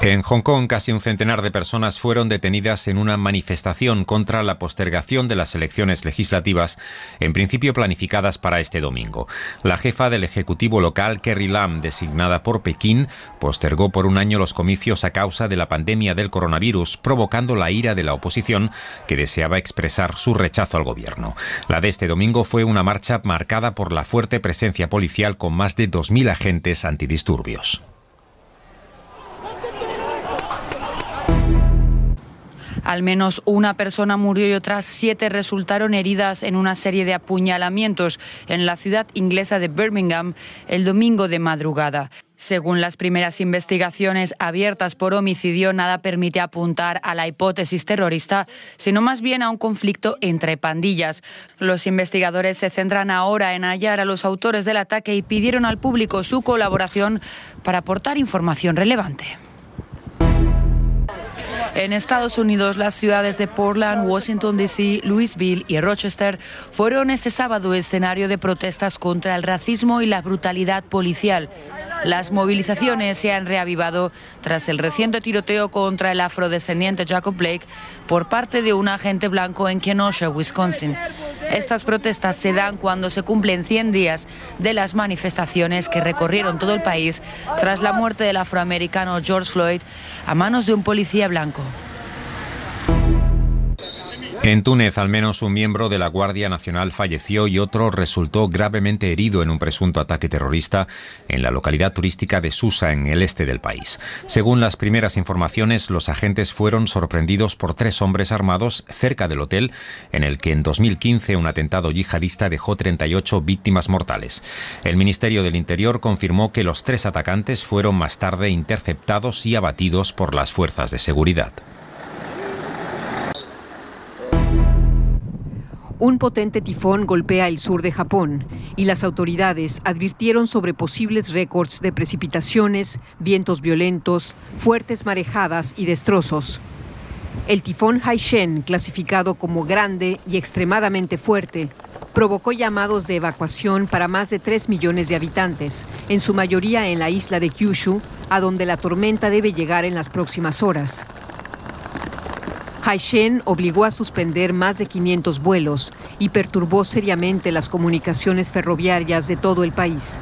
En Hong Kong, casi un centenar de personas fueron detenidas en una manifestación contra la postergación de las elecciones legislativas, en principio planificadas para este domingo. La jefa del Ejecutivo local, Kerry Lam, designada por Pekín, postergó por un año los comicios a causa de la pandemia del coronavirus, provocando la ira de la oposición, que deseaba expresar su rechazo al gobierno. La de este domingo fue una marcha marcada por la fuerte presencia policial con más de 2.000 agentes antidisturbios. Al menos una persona murió y otras siete resultaron heridas en una serie de apuñalamientos en la ciudad inglesa de Birmingham el domingo de madrugada. Según las primeras investigaciones abiertas por homicidio, nada permite apuntar a la hipótesis terrorista, sino más bien a un conflicto entre pandillas. Los investigadores se centran ahora en hallar a los autores del ataque y pidieron al público su colaboración para aportar información relevante. En Estados Unidos, las ciudades de Portland, Washington, D.C., Louisville y Rochester fueron este sábado escenario de protestas contra el racismo y la brutalidad policial. Las movilizaciones se han reavivado tras el reciente tiroteo contra el afrodescendiente Jacob Blake por parte de un agente blanco en Kenosha, Wisconsin. Estas protestas se dan cuando se cumplen 100 días de las manifestaciones que recorrieron todo el país tras la muerte del afroamericano George Floyd a manos de un policía blanco. En Túnez, al menos un miembro de la Guardia Nacional falleció y otro resultó gravemente herido en un presunto ataque terrorista en la localidad turística de Susa, en el este del país. Según las primeras informaciones, los agentes fueron sorprendidos por tres hombres armados cerca del hotel, en el que en 2015 un atentado yihadista dejó 38 víctimas mortales. El Ministerio del Interior confirmó que los tres atacantes fueron más tarde interceptados y abatidos por las fuerzas de seguridad. Un potente tifón golpea el sur de Japón y las autoridades advirtieron sobre posibles récords de precipitaciones, vientos violentos, fuertes marejadas y destrozos. El tifón Haishen, clasificado como grande y extremadamente fuerte, provocó llamados de evacuación para más de 3 millones de habitantes, en su mayoría en la isla de Kyushu, a donde la tormenta debe llegar en las próximas horas. Haishen obligó a suspender más de 500 vuelos y perturbó seriamente las comunicaciones ferroviarias de todo el país.